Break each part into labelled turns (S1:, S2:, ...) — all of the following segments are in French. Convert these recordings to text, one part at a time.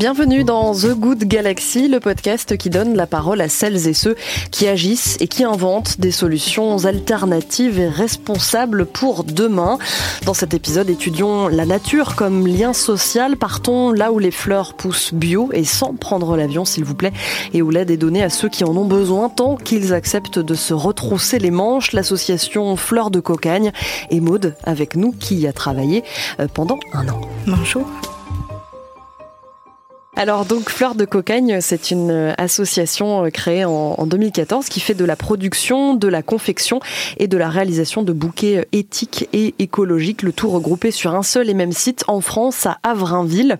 S1: Bienvenue dans The Good Galaxy, le podcast qui donne la parole à celles et ceux qui agissent et qui inventent des solutions alternatives et responsables pour demain. Dans cet épisode, étudions la nature comme lien social. Partons là où les fleurs poussent bio et sans prendre l'avion, s'il vous plaît, et où l'aide est donnée à ceux qui en ont besoin tant qu'ils acceptent de se retrousser les manches. L'association Fleurs de Cocagne et Maude avec nous qui y a travaillé euh, pendant un an.
S2: Bonjour.
S1: Alors donc Fleur de Cocagne, c'est une euh, association euh, créée en, 2014 qui fait de la production, de la confection et de la réalisation de bouquets euh, éthiques et écologiques, le tout regroupé sur un seul et même site en France, à Avrainville.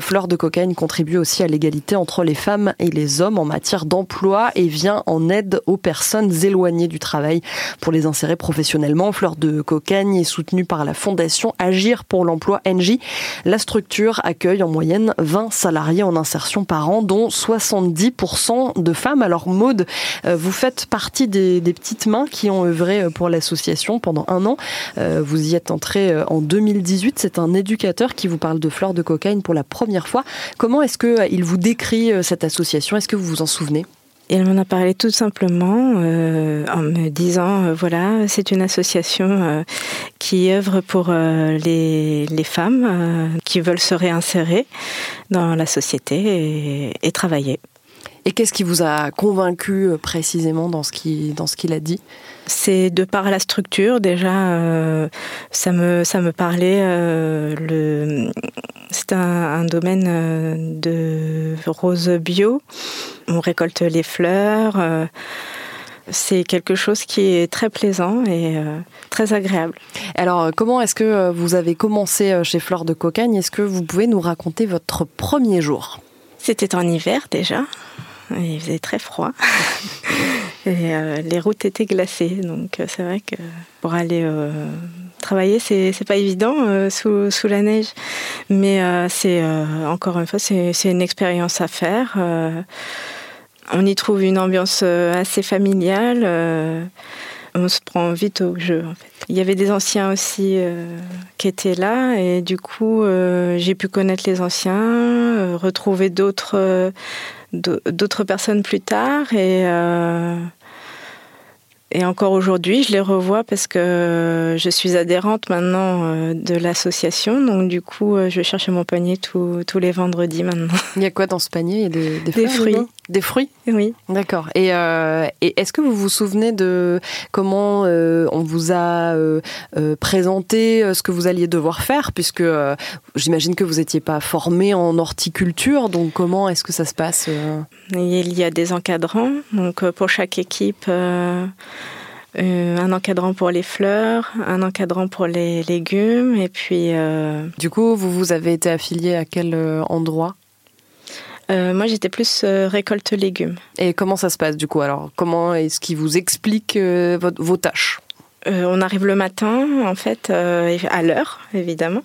S1: Fleur de Cocagne contribue aussi à l'égalité entre les femmes et les hommes en matière d'emploi et vient en aide aux personnes éloignées du travail pour les insérer professionnellement. Fleur de Cocagne est soutenue par la fondation Agir pour l'emploi NJ. La structure accueille en moyenne 20 salariés en insertion par an, dont 70% de femmes. Alors Maude, euh, vous faites partie des, petites mains qui ont œuvré euh, pour l'association pendant un an. Euh, vous y êtes entrée en 2018. C'est un éducateur qui vous parle de fleurs de cocaïne pour la première fois. Comment est-ce qu'il vous décrit cette association? Est-ce que vous vous en souvenez?
S2: Elle m'en a parlé tout simplement euh, en me disant euh, voilà, c'est une association euh, qui œuvre pour les, les, femmes qui veulent se réinsérer dans la société et, et travailler.
S1: Et qu'est-ce qui vous a convaincu précisément dans ce qu'il dans ce qu'il a dit?
S2: C'est de par la structure déjà, ça me ça me parlait le c'est un, domaine euh, de rose bio. On récolte les fleurs. Euh, c'est quelque chose qui est très plaisant et euh, très agréable.
S1: Alors, comment est-ce que vous avez commencé chez Fleurs de Cocagne? Est-ce que vous pouvez nous raconter votre premier jour?
S2: C'était en hiver déjà. Il faisait très froid. et les routes étaient glacées. Donc, c'est vrai que pour aller travailler, c'est pas évident euh, sous, sous, la neige, mais euh, c'est euh, encore une fois c'est une expérience à faire. on y trouve une ambiance assez familiale. On se prend vite au jeu. Il y avait des anciens aussi qui étaient là et du coup j'ai pu connaître les anciens, retrouver d'autres d'autres personnes plus tard et et encore aujourd'hui, je les revois parce que je suis adhérente maintenant euh, de l'association. Donc, du coup, euh, je cherche mon panier tous les vendredis maintenant.
S1: Il y a quoi dans ce panier? Il y a des,
S2: des, fruits.
S1: Des fruits?
S2: Oui.
S1: D'accord. Et, euh, et est-ce que vous vous souvenez de comment on vous a présenté ce que vous alliez devoir faire? Puisque j'imagine que vous n'étiez pas formé en horticulture. Donc, comment est-ce que ça se passe
S2: Il y a des encadrants. Donc, pour chaque équipe euh, un encadrant pour les fleurs, un encadrant pour les légumes, et puis. Euh,
S1: du coup, vous vous avez été affilié à quel euh, endroit?
S2: Moi, j'étais plus récolte légumes.
S1: Et comment ça se passe du coup? Alors, comment est-ce qu'il vous explique vos tâches?
S2: On arrive le matin, en fait, à l'heure, évidemment.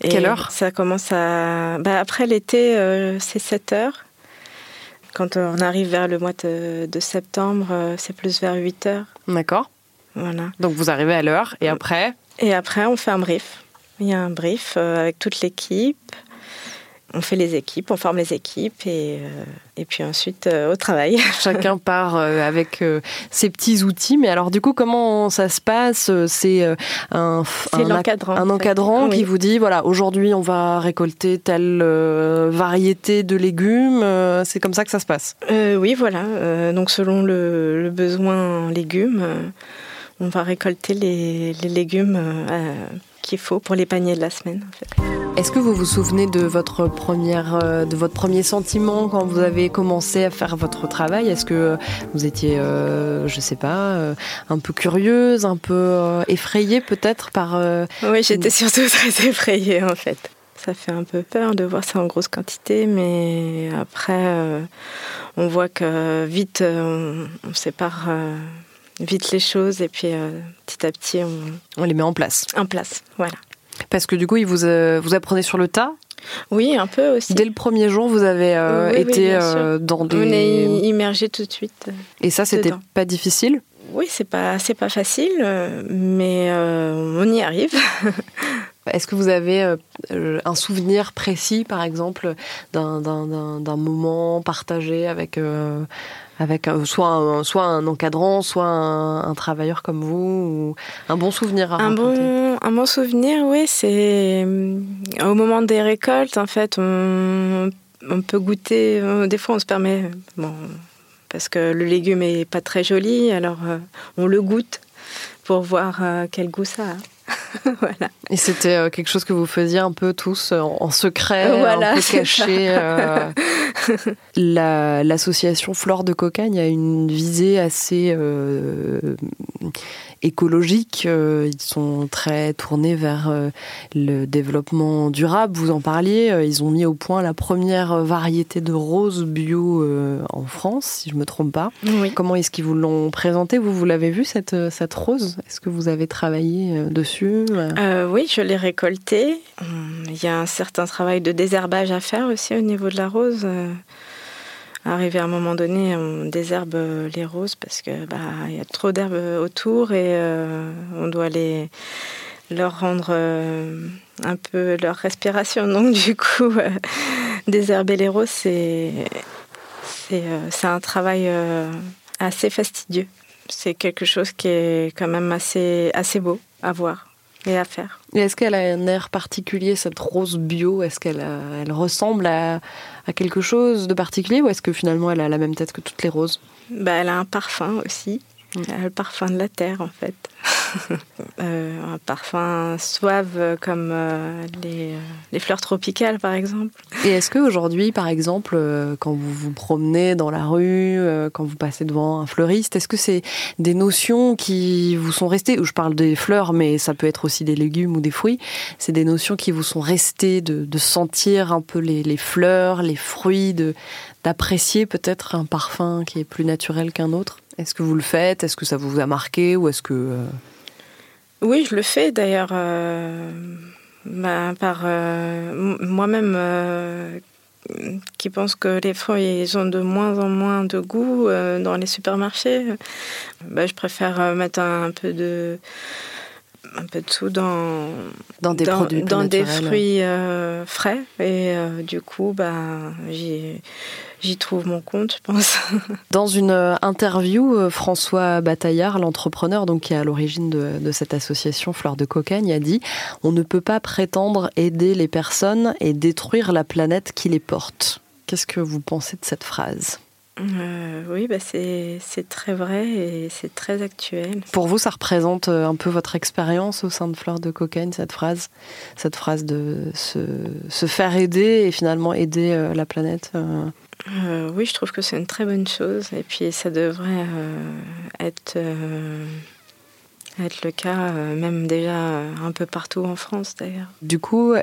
S1: Quelle heure?
S2: Ça commence à. Bah, après l'été, c'est 7 heures. Quand on arrive vers le mois de, septembre, euh, c'est plus vers 8 heures.
S1: D'accord.
S2: Voilà.
S1: Donc vous arrivez à l'heure et après
S2: Et après, on fait un brief. Il y a un brief euh, avec toute l'équipe on fait les équipes, on forme les équipes et, euh, et puis ensuite euh, au travail.
S1: Chacun part euh, avec ses petits outils. Mais alors du coup, comment ça se passe C'est un, un, encadrant, qui vous dit, voilà, aujourd'hui on va récolter telle variété de légumes. C'est comme ça que ça se passe?
S2: Oui, voilà. donc selon le, besoin en légumes, on va récolter les, les légumes qu'il faut pour les paniers de la semaine. En fait.
S1: Est-ce que vous vous souvenez de votre, première, euh, de votre premier sentiment quand vous avez commencé à faire votre travail? Est-ce que vous étiez, euh, je sais pas, euh, un peu curieuse, un peu effrayée peut-être par...
S2: oui, j'étais surtout très effrayée en fait. Ça fait un peu peur de voir ça en grosse quantité, mais après, on voit que vite, on, sépare vite les choses et puis petit à petit, on,
S1: on les met en place.
S2: En place, voilà.
S1: Parce que du coup, vous, euh, vous apprenez sur le tas?
S2: Oui, un peu aussi.
S1: Dès le premier jour, vous avez euh, été euh, dans des...
S2: On est immergé tout de suite.
S1: Et ça, c'était pas difficile?
S2: Oui, c'est pas, pas facile, mais on y arrive.
S1: Est-ce que vous avez euh, un souvenir précis, par exemple, d'un moment partagé avec, euh, avec soit, un, soit un encadrant, soit un, travailleur comme vous ou Un bon souvenir à
S2: un bon, un bon souvenir, oui, c'est au moment des récoltes, en fait, on, on peut goûter, des fois on se permet, bon, parce que le légume est pas très joli, alors on le goûte pour voir quel goût ça a.
S1: voilà. Et c'était euh, quelque chose que vous faisiez un peu tous euh, en, secret, un peu caché. Euh. L'association Flore de Cocagne a une visée assez écologique. Ils sont très tournés vers le développement durable. Vous en parliez. Ils ont mis au point la première variété de roses bio en France, si je me trompe pas. Comment est-ce qu'ils vous l'ont présenté? Vous, vous l'avez vu cette, cette rose? Est-ce que vous avez travaillé dessus
S2: euh, Oui, je l'ai récolté. Il y a un certain travail de désherbage à faire aussi au niveau de la rose. Euh, arrivé à un moment donné, on désherbe les roses parce que bah y a trop d'herbes autour et euh, on doit les leur rendre un peu leur respiration. Donc du coup, désherber les roses, c'est c'est un travail assez fastidieux. C'est quelque chose qui est quand même assez assez beau à voir et à faire.
S1: Est-ce qu'elle a un air particulier, cette rose bio? Est-ce qu'elle elle ressemble à, à, quelque chose de particulier ou est-ce que finalement elle a la même tête que toutes les roses?
S2: Bah, Elle a un parfum aussi. A le parfum de la terre en fait. Euh, un parfum suave comme euh, les, euh, les, fleurs tropicales par exemple.
S1: Et est-ce qu'aujourd'hui par exemple quand vous vous promenez dans la rue, quand vous passez devant un fleuriste, est-ce que c'est des notions qui vous sont restées, ou je parle des fleurs mais ça peut être aussi des légumes ou des fruits, c'est des notions qui vous sont restées de, de sentir un peu les, les fleurs, les fruits, d'apprécier peut-être un parfum qui est plus naturel qu'un autre? Est-ce que vous le faites? Est-ce que ça vous a marqué? Ou est-ce que euh,
S2: Oui, je le fais d'ailleurs. Euh, bah, par euh, moi-même qui pense que les fruits ont de moins en moins de goût dans les supermarchés. Bah, je préfère mettre un, peu de un peu de sous dans
S1: dans des produits
S2: dans des fruits frais et du coup bah j'y trouve mon compte, je pense.
S1: Dans une euh, interview, euh, François Bataillard, l'entrepreneur donc qui est à l'origine de, cette association Fleur de Cocagne, a dit On ne peut pas prétendre aider les personnes et détruire la planète qui les porte. Qu'est-ce que vous pensez de cette phrase?
S2: Euh, oui, bah c'est très vrai et c'est très actuel.
S1: Pour vous, ça représente un peu votre expérience au sein de Fleur de Cocagne, cette phrase Cette phrase de se, se faire aider et finalement aider la planète
S2: euh, oui, je trouve que c'est une très bonne chose. Et puis ça devrait euh, être, euh, être le cas, même déjà un peu partout en France d'ailleurs.
S1: Du coup,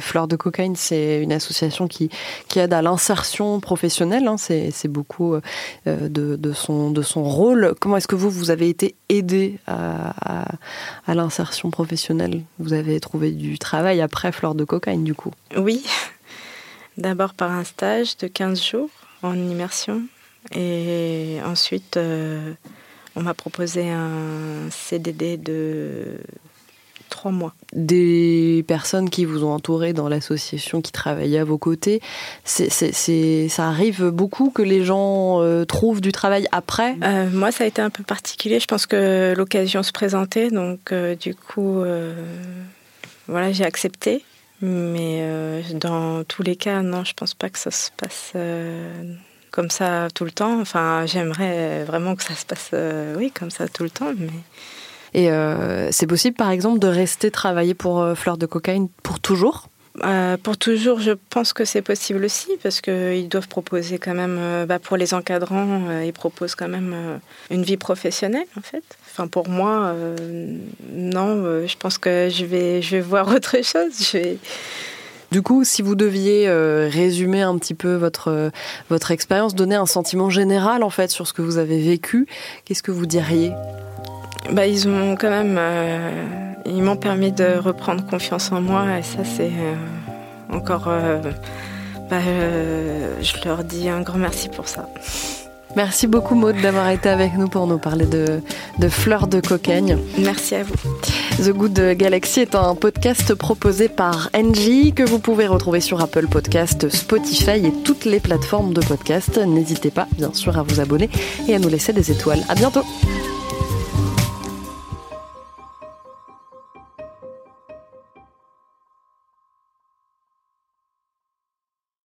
S1: Fleur de Cocaïne, c'est une association qui, qui aide à l'insertion professionnelle. Hein. c'est, beaucoup de, de, son, de son rôle. Comment est-ce que vous, vous avez été aidé à, à, à l'insertion professionnelle? Vous avez trouvé du travail après Fleur de Cocaïne, du coup?
S2: Oui. D'abord par un stage de 15 jours en immersion et ensuite euh, on m'a proposé un CDD de 3 mois.
S1: Des personnes qui vous ont entouré dans l'association, qui travaillaient à vos côtés, c'est, ça arrive beaucoup que les gens euh, trouvent du travail après?
S2: Euh, Moi, ça a été un peu particulier. Je pense que l'occasion se présentait, donc du coup, voilà, j'ai accepté. Mais euh, dans tous les cas, non, je pense pas que ça se passe euh, comme ça tout le temps. Enfin, j'aimerais vraiment que ça se passe, euh, oui, comme ça tout le temps. Mais...
S1: Et c'est possible, par exemple, de rester travailler pour Fleur de Cocaïne pour toujours?
S2: Pour toujours, je pense que c'est possible aussi, parce qu'ils doivent proposer quand même, bah, pour les encadrants, ils proposent quand même une vie professionnelle, en fait. Enfin, pour moi, euh, non, euh, je pense que je vais, je vais voir autre chose. Je vais...
S1: Du coup, si vous deviez euh, résumer un petit peu votre, votre expérience, donner un sentiment général en fait sur ce que vous avez vécu, qu'est-ce que vous diriez?
S2: Bah, Ils ont quand même. ils m'ont permis de reprendre confiance en moi et ça, c'est encore. Bah, je leur dis un grand merci pour ça.
S1: Merci beaucoup Maud d'avoir été avec nous pour nous parler de, de fleurs de cocagne.
S2: Merci à vous.
S1: The Good Galaxy est un podcast proposé par Engie que vous pouvez retrouver sur Apple Podcast, Spotify et toutes les plateformes de podcast. N'hésitez pas bien sûr à vous abonner et à nous laisser des étoiles. À bientôt.